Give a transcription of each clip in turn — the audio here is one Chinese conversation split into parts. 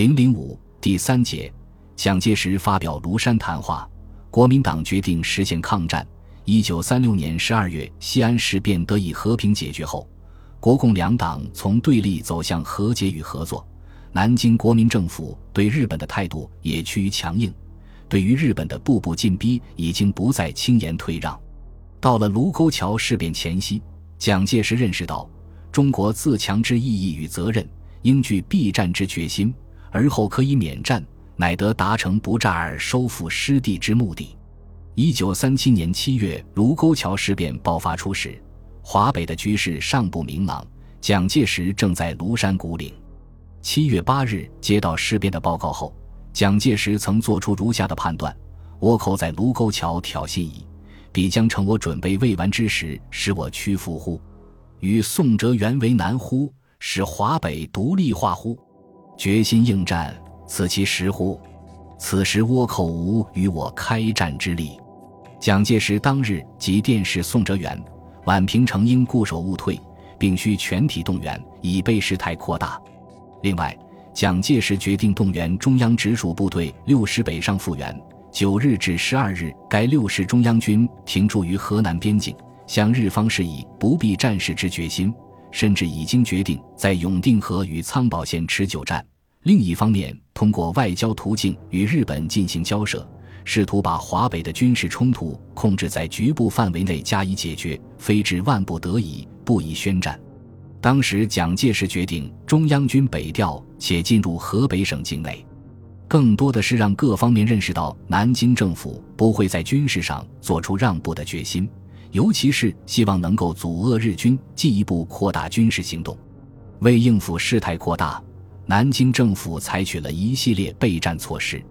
零零五第三节，蒋介石发表庐山谈话，国民党决定实现抗战。一九三六年十二月，西安事变得以和平解决后，国共两党从对立走向和解与合作。南京国民政府对日本的态度也趋于强硬，对于日本的步步进逼已经不再轻言退让。到了卢沟桥事变前夕，蒋介石认识到中国自强之意义与责任，应具必战之决心。而后可以免战，乃得达成不战而收复失地之目的。一九三七年七月，卢沟桥事变爆发初时，华北的局势尚不明朗，蒋介石正在庐山古岭。七月八日接到事变的报告后，蒋介石曾做出如下的判断：倭寇在卢沟桥挑衅矣，必将趁我准备未完之时，使我屈服乎？与宋哲元为难乎？使华北独立化乎？决心应战，此其实乎？此时倭寇无与我开战之力。蒋介石当日即电示宋哲元、宛平城应固守勿退，并需全体动员，以备事态扩大。另外，蒋介石决定动员中央直属部队六师北上复员。九日至十二日，该六师中央军停驻于河南边境，向日方示以不必战事之决心。甚至已经决定在永定河与仓宝县持久战。另一方面，通过外交途径与日本进行交涉，试图把华北的军事冲突控制在局部范围内加以解决，非至万不得已不宜宣战。当时，蒋介石决定中央军北调，且进入河北省境内，更多的是让各方面认识到南京政府不会在军事上做出让步的决心。尤其是希望能够阻遏日军进一步扩大军事行动，为应付事态扩大，南京政府采取了一系列备战措施。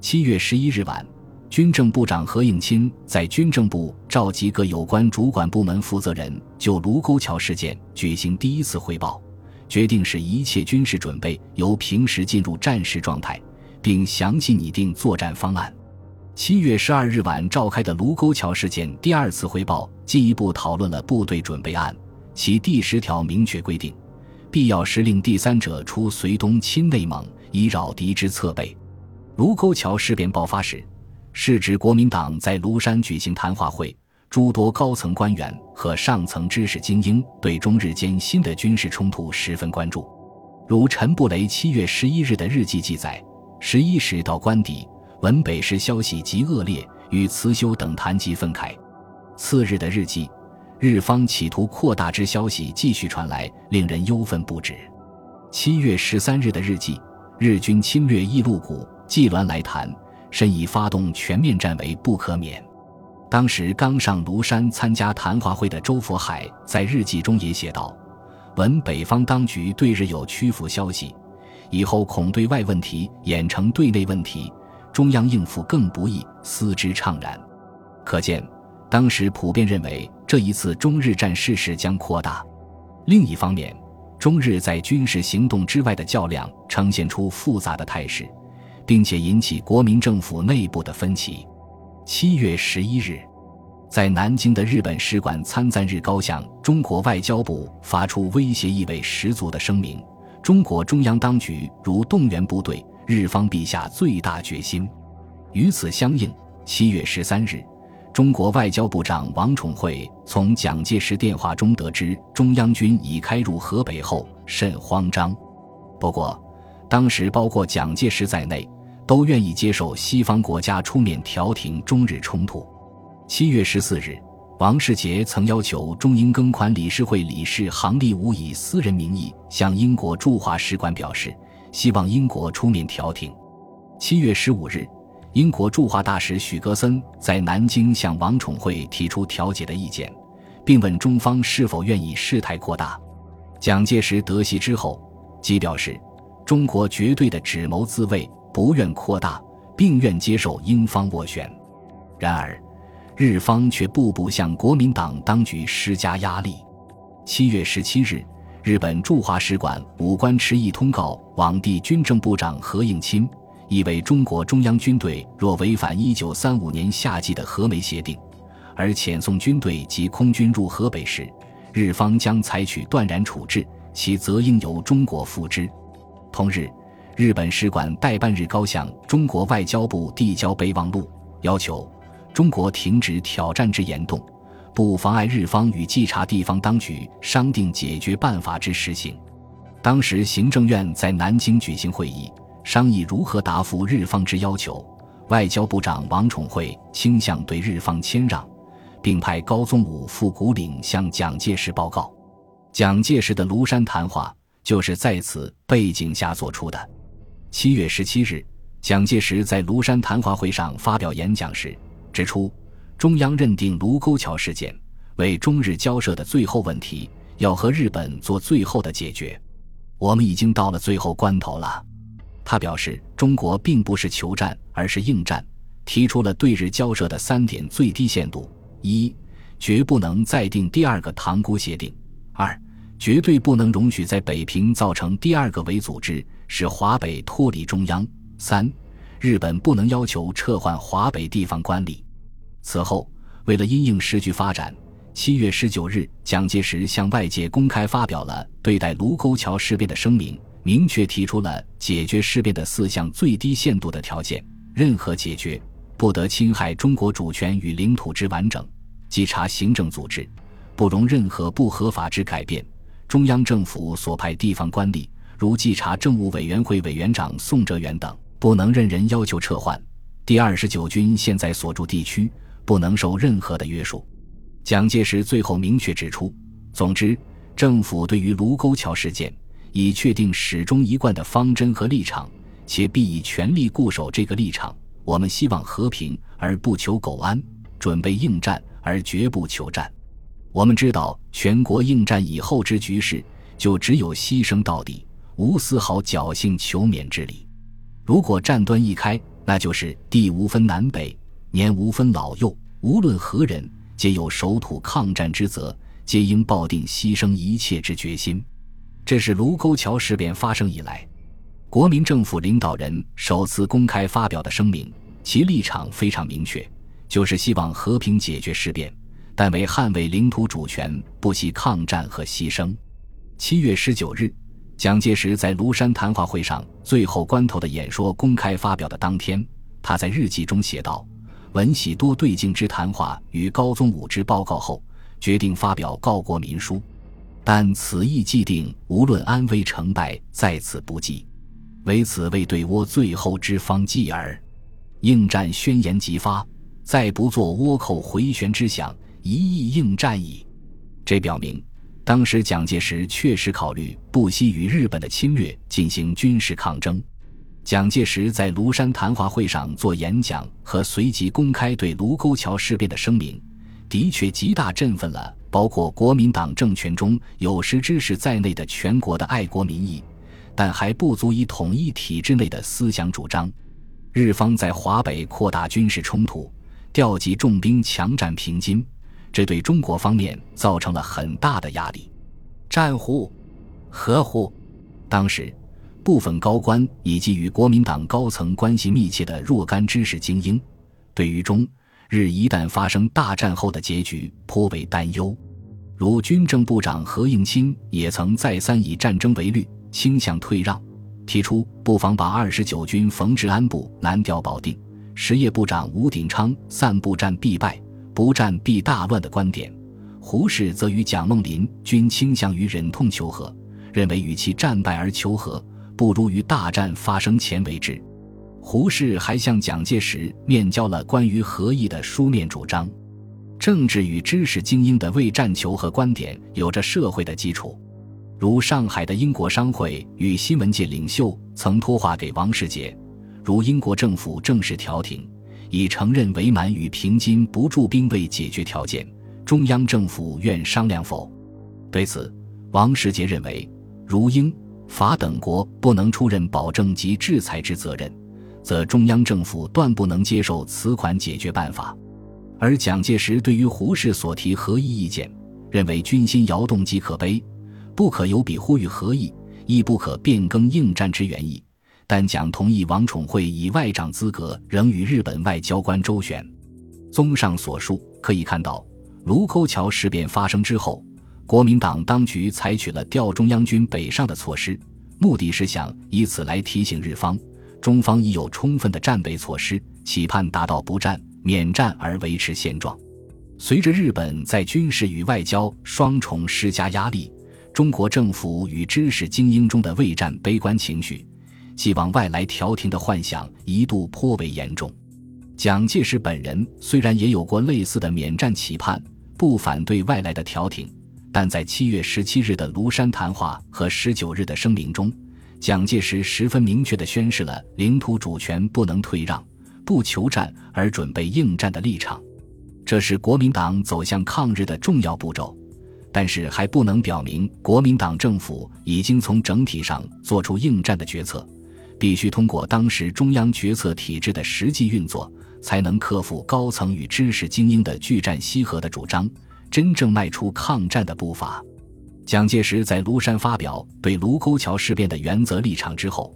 七月十一日晚，军政部长何应钦在军政部召集各有关主管部门负责人，就卢沟桥事件举行第一次汇报，决定使一切军事准备由平时进入战时状态，并详细拟定作战方案。七月十二日晚召开的卢沟桥事件第二次汇报，进一步讨论了部队准备案。其第十条明确规定，必要时令第三者出绥东侵内蒙，以扰敌之侧背。卢沟桥事变爆发时，是指国民党在庐山举行谈话会，诸多高层官员和上层知识精英对中日间新的军事冲突十分关注。如陈布雷七月十一日的日记记载：十一时到官邸。闻北时消息极恶劣，与慈修等谈及愤慨。次日的日记，日方企图扩大之消息继续传来，令人忧愤不止。七月十三日的日记，日军侵略易路谷，纪鸾来谈，甚以发动全面战为不可免。当时刚上庐山参加谈话会的周佛海在日记中也写道：“闻北方当局对日有屈服消息，以后恐对外问题演成对内问题。”中央应付更不易，思之怅然。可见，当时普遍认为这一次中日战事势将扩大。另一方面，中日在军事行动之外的较量呈现出复杂的态势，并且引起国民政府内部的分歧。七月十一日，在南京的日本使馆参赞日高向中国外交部发出威胁意味十足的声明：中国中央当局如动员部队。日方必下最大决心。与此相应，七月十三日，中国外交部长王宠惠从蒋介石电话中得知中央军已开入河北后，甚慌张。不过，当时包括蒋介石在内，都愿意接受西方国家出面调停中日冲突。七月十四日，王世杰曾要求中英庚款理事会理事杭立武以私人名义向英国驻华使馆表示。希望英国出面调停。七月十五日，英国驻华大使许格森在南京向王宠惠提出调解的意见，并问中方是否愿意事态扩大。蒋介石得悉之后，即表示中国绝对的只谋自卫，不愿扩大，并愿接受英方斡旋。然而，日方却步步向国民党当局施加压力。七月十七日。日本驻华使馆武官迟一通告往地军政部长何应钦，意为中国中央军队若违反1935年夏季的和美协定，而遣送军队及空军入河北时，日方将采取断然处置，其责应由中国负之。同日，日本使馆代办日高向中国外交部递交备忘录，要求中国停止挑战之言动，不妨碍日方与稽查地方当局商定解决办法之实行。当时行政院在南京举行会议，商议如何答复日方之要求。外交部长王宠惠倾向对日方谦让，并派高宗武赴古岭向蒋介石报告。蒋介石的庐山谈话就是在此背景下做出的。七月十七日，蒋介石在庐山谈话会上发表演讲时指出，中央认定卢沟桥事件为中日交涉的最后问题，要和日本做最后的解决。我们已经到了最后关头了。他表示，中国并不是求战，而是应战，提出了对日交涉的三点最低限度：一，绝不能再定第二个塘沽协定；二，绝对不能容许在北平造成第二个伪组织，使华北脱离中央；三，日本不能要求撤换华北地方官吏。此后，为了因应时局发展，七月十九日，蒋介石向外界公开发表了对待卢沟桥事变的声明。明确提出了解决事变的四项最低限度的条件：任何解决不得侵害中国主权与领土之完整；稽查行政组织不容任何不合法之改变；中央政府所派地方官吏，如稽查政务委员会委员长宋哲元等，不能任人要求撤换。第二十九军现在所驻地区不能受任何的约束。蒋介石最后明确指出：总之，政府对于卢沟桥事件。已确定始终一贯的方针和立场，且必以全力固守这个立场。我们希望和平而不求苟安，准备应战而绝不求战。我们知道，全国应战以后之局势，就只有牺牲到底，无丝毫侥幸求免之理。如果战端一开，那就是地无分南北，年无分老幼，无论何人，皆有守土抗战之责，皆应抱定牺牲一切之决心。这是卢沟桥事变发生以来，国民政府领导人首次公开发表的声明，其立场非常明确，就是希望和平解决事变，但为捍卫领土主权，不惜抗战和牺牲。七月十九日，蒋介石在庐山谈话会上最后关头的演说公开发表的当天，他在日记中写道：“闻喜多对镜之谈话与高宗武之报告后，决定发表告国民书。”但此意既定，无论安危成败，在此不计，唯此为对倭最后之方计耳。应战宣言即发，再不做倭寇回旋之想，一意应战矣。这表明，当时蒋介石确实考虑不惜与日本的侵略进行军事抗争。蒋介石在庐山谈话会上做演讲和随即公开对卢沟桥事变的声明。的确极大振奋了包括国民党政权中有识之士在内的全国的爱国民意，但还不足以统一体制内的思想主张。日方在华北扩大军事冲突，调集重兵强占平津，这对中国方面造成了很大的压力。战乎？何乎？当时，部分高官以及与国民党高层关系密切的若干知识精英，对于中。日一旦发生大战后的结局颇为担忧，如军政部长何应钦也曾再三以战争为虑，倾向退让，提出不妨把二十九军冯治安部南调保定，实业部长吴鼎昌散布战必败，不战必大乱的观点。胡适则与蒋梦麟均倾向于忍痛求和，认为与其战败而求和，不如于大战发生前为止。胡适还向蒋介石面交了关于和议的书面主张。政治与知识精英的为战求和观点有着社会的基础，如上海的英国商会与新闻界领袖曾托话给王世杰，如英国政府正式调停，已承认伪满与平津不驻兵为解决条件，中央政府愿商量否？对此，王世杰认为，如英、法等国不能出任保证及制裁之责任。则中央政府断不能接受此款解决办法，而蒋介石对于胡适所提和议意见，认为军心摇动即可悲，不可有比呼吁和议，亦不可变更应战之原意。但蒋同意王宠惠以外长资格仍与日本外交官周旋。综上所述，可以看到，卢沟桥事变发生之后，国民党当局采取了调中央军北上的措施，目的是想以此来提醒日方，中方已有充分的战备措施，期盼达到不战、免战而维持现状。随着日本在军事与外交双重施加压力，中国政府与知识精英中的畏战悲观情绪、寄望外来调停的幻想一度颇为严重。蒋介石本人虽然也有过类似的免战期盼，不反对外来的调停，但在七月十七日的庐山谈话和十九日的声明中，蒋介石十分明确地宣示了领土主权不能退让、不求战而准备应战的立场。这是国民党走向抗日的重要步骤，但是还不能表明国民党政府已经从整体上做出应战的决策，必须通过当时中央决策体制的实际运作。才能克服高层与知识精英的拒战西和的主张，真正迈出抗战的步伐。蒋介石在庐山发表对卢沟桥事变的原则立场之后，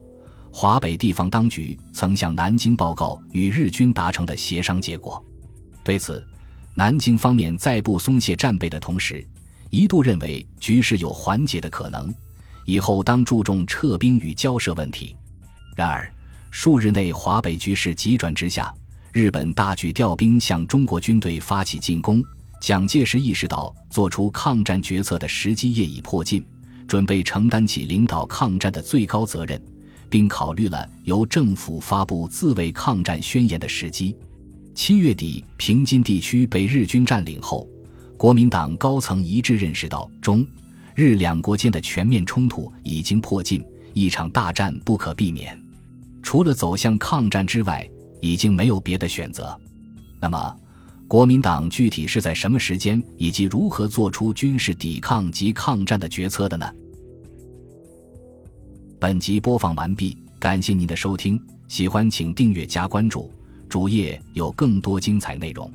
华北地方当局曾向南京报告与日军达成的协商结果。对此，南京方面在不松懈战备的同时，一度认为局势有缓解的可能，以后当注重撤兵与交涉问题。然而，数日内华北局势急转直下。日本大举调兵向中国军队发起进攻，蒋介石意识到做出抗战决策的时机业已迫近，准备承担起领导抗战的最高责任，并考虑了由政府发布自卫抗战宣言的时机。七月底，平津地区被日军占领后，国民党高层一致认识到中日两国间的全面冲突已经迫近，一场大战不可避免，除了走向抗战之外。已经没有别的选择，那么，国民党具体是在什么时间以及如何做出军事抵抗及抗战的决策的呢？本集播放完毕，感谢您的收听，喜欢请订阅加关注，主页有更多精彩内容。